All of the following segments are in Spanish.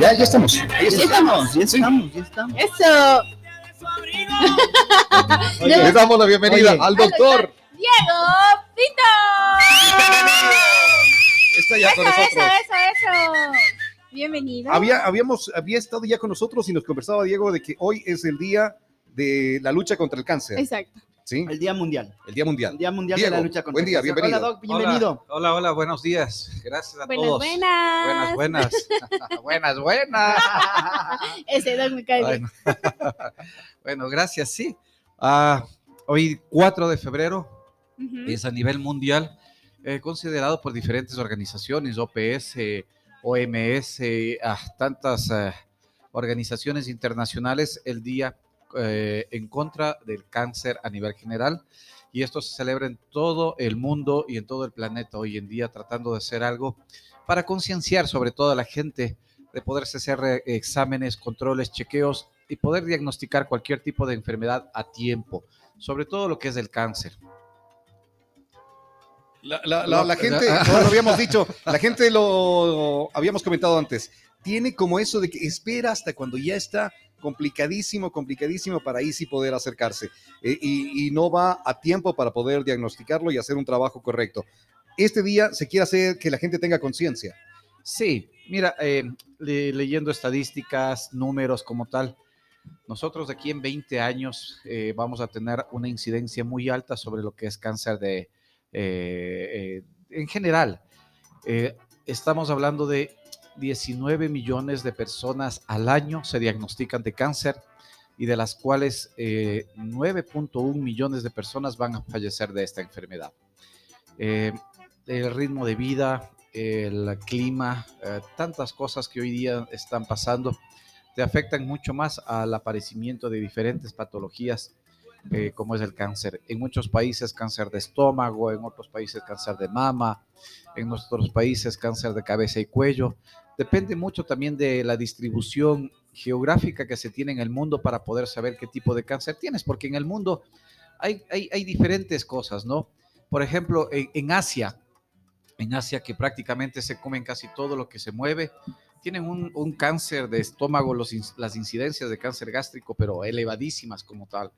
Ya, ya estamos. Ya estamos, ya estamos, ya estamos. Eso. Le damos la bienvenida Oye. al doctor. Diego Pinto. Está ya Eso, con eso, nosotros. eso, eso. Bienvenido. Había, habíamos, había estado ya con nosotros y nos conversaba Diego de que hoy es el día de la lucha contra el cáncer. Exacto. ¿Sí? El Día Mundial. El Día Mundial. El Día Mundial Diego, de la lucha contra buen día, bienvenido. Hola, Doc, bienvenido. Hola, hola, hola, buenos días. Gracias a Buenas, todos. buenas. Buenas, buenas. buenas, buenas. Ese Doc me cae bien. Bueno, Bueno, gracias, sí. Ah, hoy, 4 de febrero, es a nivel mundial, eh, considerado por diferentes organizaciones, OPS, OMS, ah, tantas eh, organizaciones internacionales, el Día eh, en contra del cáncer a nivel general. Y esto se celebra en todo el mundo y en todo el planeta hoy en día, tratando de hacer algo para concienciar sobre todo a la gente de poderse hacer exámenes, controles, chequeos y poder diagnosticar cualquier tipo de enfermedad a tiempo, sobre todo lo que es el cáncer. La, la- la- la No, gente, no lo habíamos dicho, la gente lo habíamos comentado antes, tiene como eso de que espera hasta cuando ya está complicadísimo, complicadísimo para ahí sí poder acercarse eh, y, no va a tiempo para poder diagnosticarlo y hacer un trabajo correcto. Este día se quiere hacer que la gente tenga conciencia. Sí, mira, eh, le- leyendo estadísticas, números como tal, nosotros aquí en 20 años eh, vamos a tener una incidencia muy alta sobre lo que es cáncer de, en general. Estamos hablando de 19 millones de personas al año se diagnostican de cáncer y de las cuales eh, 9.1 millones de personas van a fallecer de esta enfermedad. Eh, el ritmo de vida, el clima, eh, tantas cosas que hoy día están pasando, te afectan mucho más al aparecimiento de diferentes patologías eh, como es el cáncer. En muchos países cáncer de estómago, en otros países cáncer de mama, en nuestros países cáncer de cabeza y cuello. Depende mucho también de la distribución geográfica que se tiene en el mundo para poder saber qué tipo de cáncer tienes, porque en el mundo hay, hay, hay diferentes cosas, ¿no? Por ejemplo, en, en Asia, en Asia que prácticamente se comen casi todo lo que se mueve, tienen un, un cáncer de estómago, los, las incidencias de cáncer gástrico, pero elevadísimas como tal.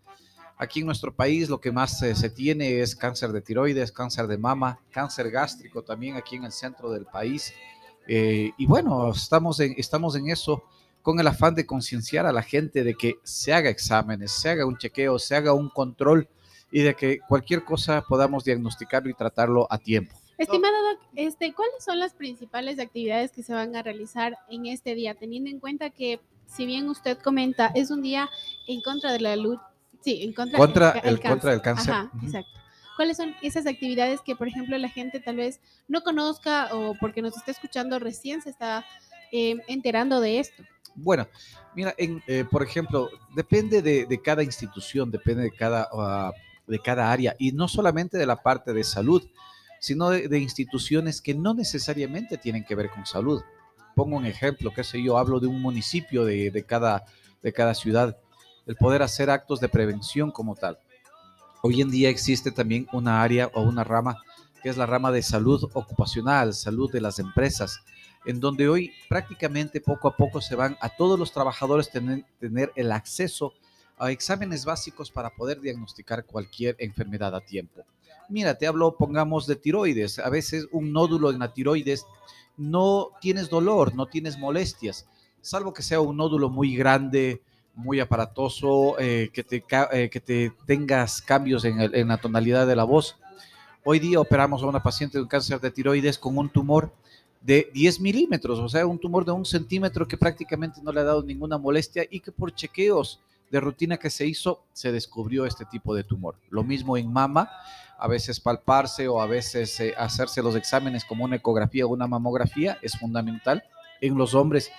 Aquí en nuestro país lo que más eh, se tiene es cáncer de tiroides, cáncer de mama, cáncer gástrico también aquí en el centro del país. Eh, y bueno, estamos en, estamos en eso con el afán de concienciar a la gente de que se haga exámenes, se haga un chequeo, se haga un control y de que cualquier cosa podamos diagnosticarlo y tratarlo a tiempo. Estimado Doc, este, ¿cuáles son las principales actividades que se van a realizar en este día? Teniendo en cuenta que, si bien usted comenta, es un día en contra de la sí, en contra, Contra ca- el- contra el cáncer. Ajá, exacto. ¿Cuáles son esas actividades que, por ejemplo, la gente tal vez no conozca o porque nos está escuchando recién se está eh, enterando de esto? Bueno, mira, en, eh, por ejemplo, depende de, de cada institución, depende de cada, ah, de cada área, y no solamente de la parte de salud, sino de, de instituciones que no necesariamente tienen que ver con salud. Pongo un ejemplo, qué sé yo, hablo de un municipio de, de cada, de cada ciudad, el poder hacer actos de prevención como tal. Hoy en día existe también una área o una rama que es la rama de salud ocupacional, salud de las empresas, en donde hoy prácticamente poco a poco se van a todos los trabajadores tener, tener el acceso a exámenes básicos para poder diagnosticar cualquier enfermedad a tiempo. Mira, te hablo, pongamos, de tiroides. A veces un nódulo en la tiroides no tienes dolor, no tienes molestias, salvo que sea un nódulo muy grande, muy aparatoso, eh, que, te, eh, que te tengas cambios en la tonalidad de la voz. Hoy día operamos a una paciente de un cáncer de tiroides con un tumor de 10 milímetros, o sea, un tumor de un centímetro que prácticamente no le ha dado ninguna molestia y que por chequeos de rutina que se hizo se descubrió este tipo de tumor. Lo mismo en mama, a veces palparse o a veces eh, hacerse los exámenes como una ecografía o una mamografía es fundamental. En los hombres,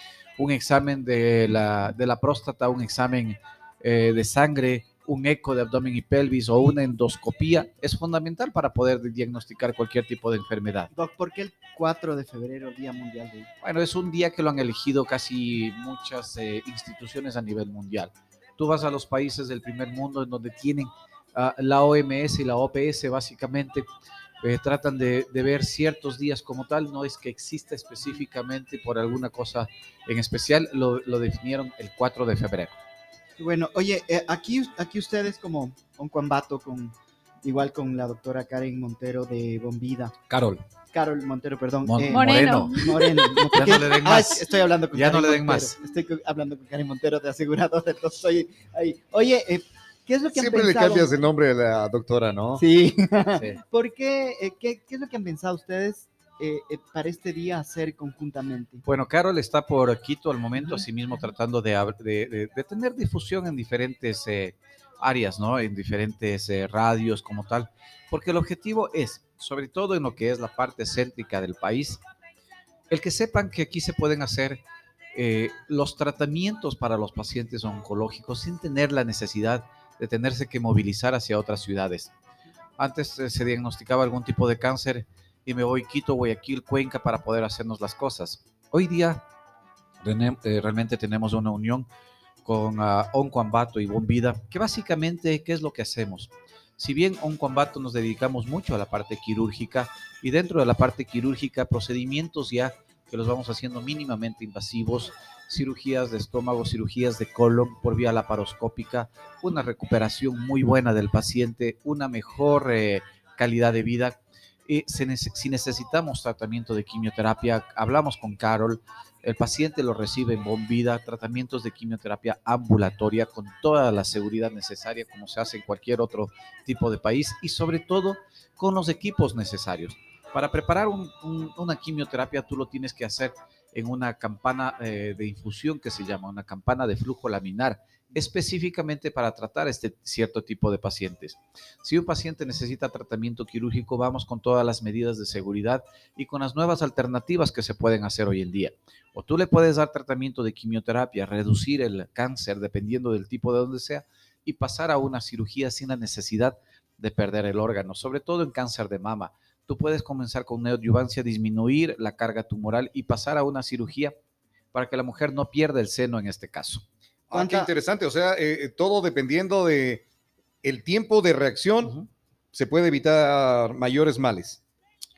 un examen de la, de la próstata, un examen eh, de sangre, un eco de abdomen y pelvis o una endoscopía es fundamental para poder diagnosticar cualquier tipo de enfermedad. Doc, ¿por qué el 4 de febrero, Día Mundial de... Bueno, es un día que lo han elegido casi muchas eh, instituciones a nivel mundial. Tú vas a los países del primer mundo en donde tienen ah, la OMS y la OPS básicamente eh, tratan de, de ver ciertos días como tal, no es que exista específicamente por alguna cosa en especial, lo, lo definieron el 4 de febrero. Bueno, oye, eh, aquí, aquí ustedes como un combato con, igual con la doctora Karen Montero de Bombida. Carol, Carol Montero, perdón. Mon- eh, Moreno. Moreno. no, Ya no le den Ah, más. estoy hablando con Ya no Karen le den Montero. más. Estoy hablando con Karen Montero de asegurador, entonces estoy ahí. Oye, eh, ¿qué es lo que han Siempre le cambias el nombre a la doctora, ¿no? Sí. sí. ¿Por qué? eh, qué, qué es lo que han pensado ustedes eh, eh, para este día hacer conjuntamente? Bueno, Carol está por Quito al momento, Ujú. asimismo tratando de, de- de- de tener difusión en diferentes eh, áreas, ¿no? En diferentes eh, radios como tal, porque el objetivo es, sobre todo en lo que es la parte céntrica del país, el que sepan que aquí se pueden hacer eh, los tratamientos para los pacientes oncológicos sin tener la necesidad de tenerse que movilizar hacia otras ciudades. Antes eh, se diagnosticaba algún tipo de cáncer y me voy Quito, Guayaquil, Cuenca para poder hacernos las cosas. Hoy día eh, realmente tenemos una unión con uh, y Bombida, que básicamente, ¿qué es lo que hacemos? Si bien Oncoambato nos dedicamos mucho a la parte quirúrgica y dentro de la parte quirúrgica procedimientos ya que los vamos haciendo mínimamente invasivos, cirugías de estómago, cirugías de colon por vía laparoscópica, una recuperación muy buena del paciente, una mejor eh, calidad de vida. Nece- si necesitamos tratamiento de quimioterapia, hablamos con Carol, el paciente lo recibe en Bombida, tratamientos de quimioterapia ambulatoria con toda la seguridad necesaria como se hace en cualquier otro tipo de país y sobre todo con los equipos necesarios. Para preparar un- un- una quimioterapia tú lo tienes que hacer en una campana eh, de infusión que se llama una campana de flujo laminar, específicamente para tratar este cierto tipo de pacientes. Si un paciente necesita tratamiento quirúrgico, vamos con todas las medidas de seguridad y con las nuevas alternativas que se pueden hacer hoy en día. O tú le puedes dar tratamiento de quimioterapia, reducir el cáncer dependiendo del tipo de donde sea y pasar a una cirugía sin la necesidad de perder el órgano, sobre todo en cáncer de mama. Tú puedes comenzar con neoadyuvancia, disminuir la carga tumoral y pasar a una cirugía para que la mujer no pierda el seno en este caso. Ah, qué ¿Cuánta- interesante. O sea, eh, todo dependiendo de el tiempo de reacción, Ujú. se puede evitar mayores males.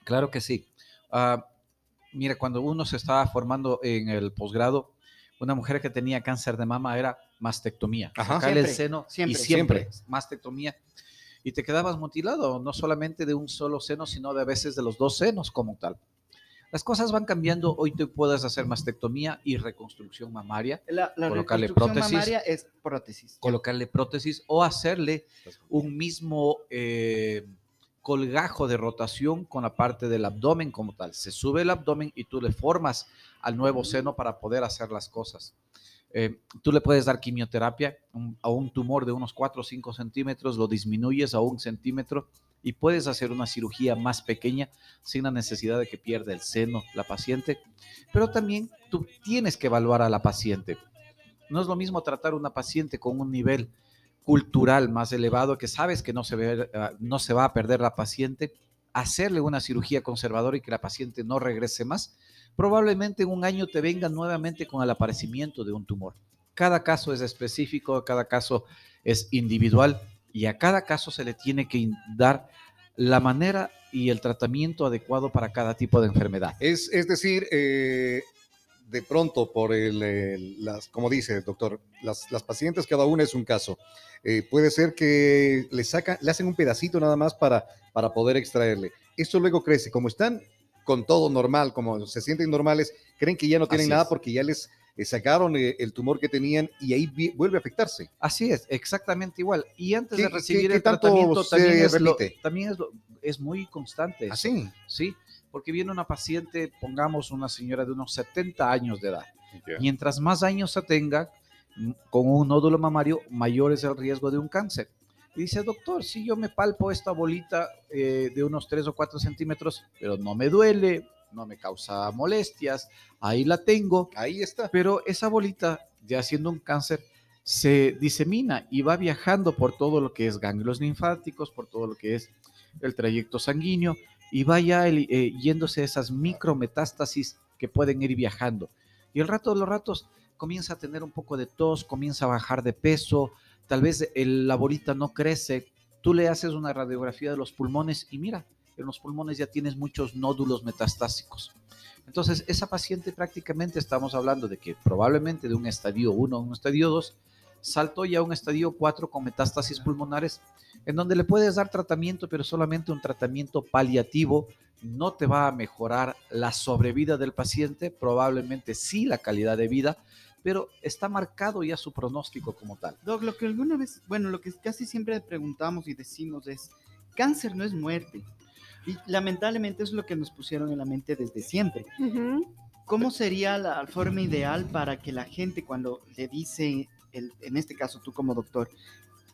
Claro que sí. Ah, mira, cuando uno se estaba formando en el posgrado, una mujer que tenía cáncer de mama era mastectomía. Ajá. Sacarle el Siempre, seno siempre, y siempre, siempre. mastectomía. Y te quedabas mutilado, no solamente de un solo seno, sino de a veces de los dos senos como tal. Las cosas van cambiando. Hoy te puedes hacer mastectomía y reconstrucción mamaria, La, la Colocarle reconstrucción prótesis. mamaria es prótesis. colocarle prótesis o hacerle un mismo eh, colgajo de rotación con la parte del abdomen como tal. Se sube el abdomen y tú le formas al nuevo seno para poder hacer las cosas. Eh, tú le puedes dar quimioterapia a un tumor de unos 4 o 5 centímetros, lo disminuyes a un centímetro y puedes hacer una cirugía más pequeña sin la necesidad de que pierda el seno la paciente. Pero también tú tienes que evaluar a la paciente. No es lo mismo tratar a una paciente con un nivel cultural más elevado que sabes que no se, ve, ah, no se va a perder la paciente, hacerle una cirugía conservadora y que la paciente no regrese más, probablemente en un año te venga nuevamente con el aparecimiento de un tumor. Cada caso es específico, cada caso es individual y a cada caso se le tiene que dar la manera y el tratamiento adecuado para cada tipo de enfermedad. Es, es decir, eh, de pronto, por el, el- las, como dice el doctor, las, las pacientes, cada una es un caso. Eh, puede ser que le, sacan, le hacen un pedacito nada más para, para poder extraerle. Esto luego crece. Como están con todo normal, como se sienten normales, creen que ya no tienen Así nada es. porque ya les eh, sacaron eh, el tumor que tenían y ahí vuelve a afectarse. Así es, exactamente igual. Y antes ¿Qué- de recibir qué- qué el tanto tratamiento también, es, lo- también es, lo- es muy constante. eso. Así. Sí, porque viene una paciente, pongamos una señora de unos 70 años de edad. Mientras más años se tenga m- con un nódulo mamario, mayor es el riesgo de un cáncer. Y dice, doctor, si yo me palpo esta bolita eh, de unos 3 o 4 centímetros, pero no me duele, no me causa molestias, ahí la tengo, Ahí está. pero esa bolita, ya siendo un cáncer, se disemina y va viajando por todo lo que es ganglios linfáticos, por todo lo que es el trayecto sanguíneo y va ya el- eh, yéndose esas micrometástasis que pueden ir viajando. Y el rato de los ratos comienza a tener un poco de tos, comienza a bajar de peso, tal vez el- la bolita no crece, tú le haces una radiografía de los pulmones y mira, en los pulmones ya tienes muchos nódulos metastásicos. Entonces, esa paciente prácticamente estamos hablando de que probablemente de un estadio 1 a un estadio 2 saltó ya a un estadio 4 con metástasis pulmonares, en donde le puedes dar tratamiento, pero solamente un tratamiento paliativo no te va a mejorar la sobrevida del paciente, probablemente sí la calidad de vida, pero está marcado ya su pronóstico como tal. Doc, lo que alguna vez, bueno, lo que casi siempre preguntamos y decimos es, cáncer no es muerte. Y lamentablemente es lo que nos pusieron en la mente desde siempre. ¿Cómo sería la forma ideal para que la gente cuando le dice, el- en este caso tú como doctor,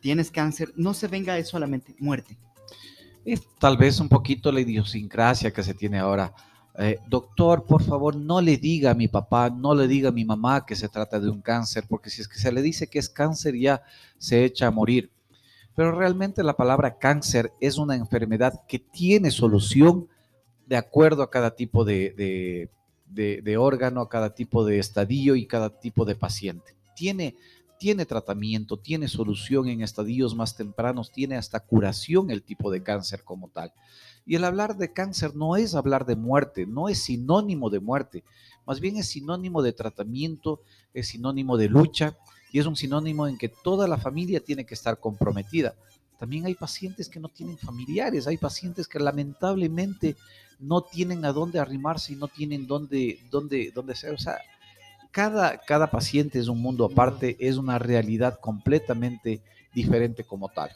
tienes cáncer, no se venga eso a la mente, muerte? Es tal vez un poquito la idiosincrasia que se tiene ahora. Eh, doctor, por favor, no le diga a mi papá, no le diga a mi mamá que se trata de un cáncer, porque si es que se le dice que es cáncer ya se echa a morir. Pero realmente la palabra cáncer es una enfermedad que tiene solución de acuerdo a cada tipo de, órgano, a cada tipo de estadio y cada tipo de paciente. Tiene, tiene tratamiento, tiene solución en estadios más tempranos, tiene hasta curación el tipo de cáncer como tal. Y el hablar de cáncer no es hablar de muerte, no es sinónimo de muerte, más bien es sinónimo de tratamiento, es sinónimo de lucha y es un sinónimo en que toda la familia tiene que estar comprometida. También hay pacientes que no tienen familiares, hay pacientes que lamentablemente no tienen a dónde arrimarse y no tienen dónde, dónde, dónde ser. O sea, cada, cada paciente es un mundo aparte, es una realidad completamente diferente como tal.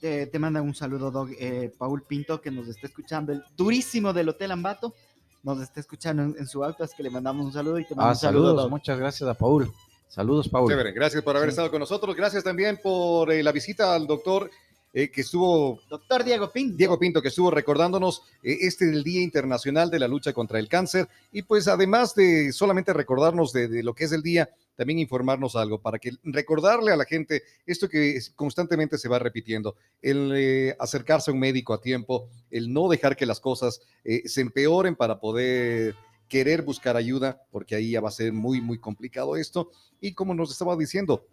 Te, te mandan un saludo, Doc, eh, Paul Pinto, que nos está escuchando, el durísimo del Hotel Ambato, nos está escuchando en, en su auto, es que le mandamos un saludo y te Ah, un saludo, saludos, Doc. muchas gracias a Paul. Saludos, Paul. Chévere, gracias por haber Sí. estado con nosotros. Gracias también por eh, la visita al doctor eh, que estuvo Doctor Diego Pinto. Diego Pinto, que estuvo recordándonos eh, este del Día Internacional de la Lucha contra el Cáncer. Y pues además de solamente recordarnos de, de lo que es el día, también informarnos algo para que recordarle a la gente esto que constantemente se va repitiendo, el eh, acercarse a un médico a tiempo, el no dejar que las cosas eh, se empeoren para poder querer buscar ayuda, porque ahí ya va a ser muy, muy complicado esto. Y como nos estaba diciendo,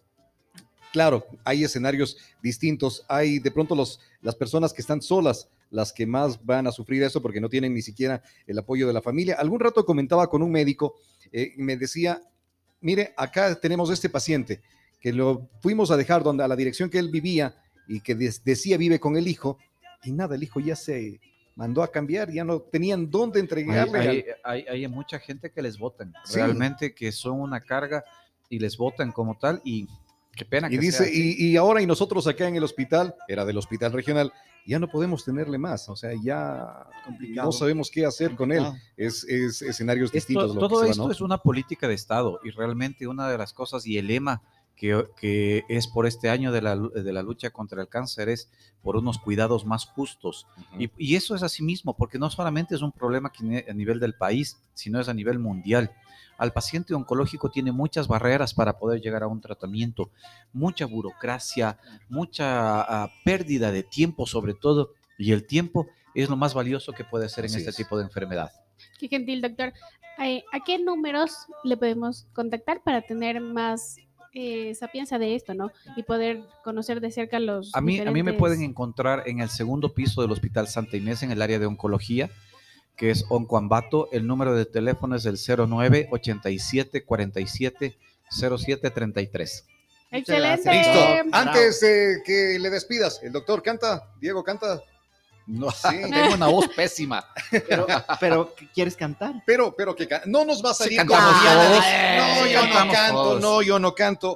claro, hay escenarios distintos, hay de pronto los, las personas que están solas, las que más van a sufrir eso porque no tienen ni siquiera el apoyo de la familia. Algún rato comentaba con un médico eh, y me decía, mire, acá tenemos este paciente que lo fuimos a dejar donde a la dirección que él vivía y que decía vive con el hijo y nada, el hijo ya se mandó a cambiar, ya no tenían dónde entregarle. hay- hay- hay mucha gente que les votan, Sí. realmente que son una carga y les votan como tal y qué pena Y que dice, sea así. y, y ahora y nosotros acá en el hospital, era del hospital regional, ya no podemos tenerle más, o sea, ya Complicado. no sabemos qué hacer con él. Es, es escenarios Esto- distintos. lo que todo va, esto ¿no? es una política de Estado y realmente una de las cosas y el lema que, que es por este año de la, de la lucha contra el cáncer es por unos cuidados más justos. Ujú. Y, y eso es así mismo, porque no solamente es un problema que a nivel del país, sino es a nivel mundial. Al paciente oncológico tiene muchas barreras para poder llegar a un tratamiento, mucha burocracia, mucha ah, pérdida de tiempo sobre todo, y el tiempo es lo más valioso que puede ser en Así este es. tipo de enfermedad. Qué gentil, doctor. Eh, ¿A qué números le podemos contactar para tener más eh, sapiencia de esto, ¿no? Y poder conocer de cerca los. A mí, a mí me pueden encontrar en el segundo piso del Hospital Santa Inés en el área de oncología, que es Oncoambato. El número de teléfono es el 09 87 47 07 33. Excelente. Listo. Antes de que le despidas, el doctor canta, Diego canta. No, Sí. tengo una voz pésima. Pero, pero, ¿qué ¿quieres cantar? Pero, pero que ca- no nos va a salir como Diana. No, Sí, yo no canto, todos. no, yo no canto.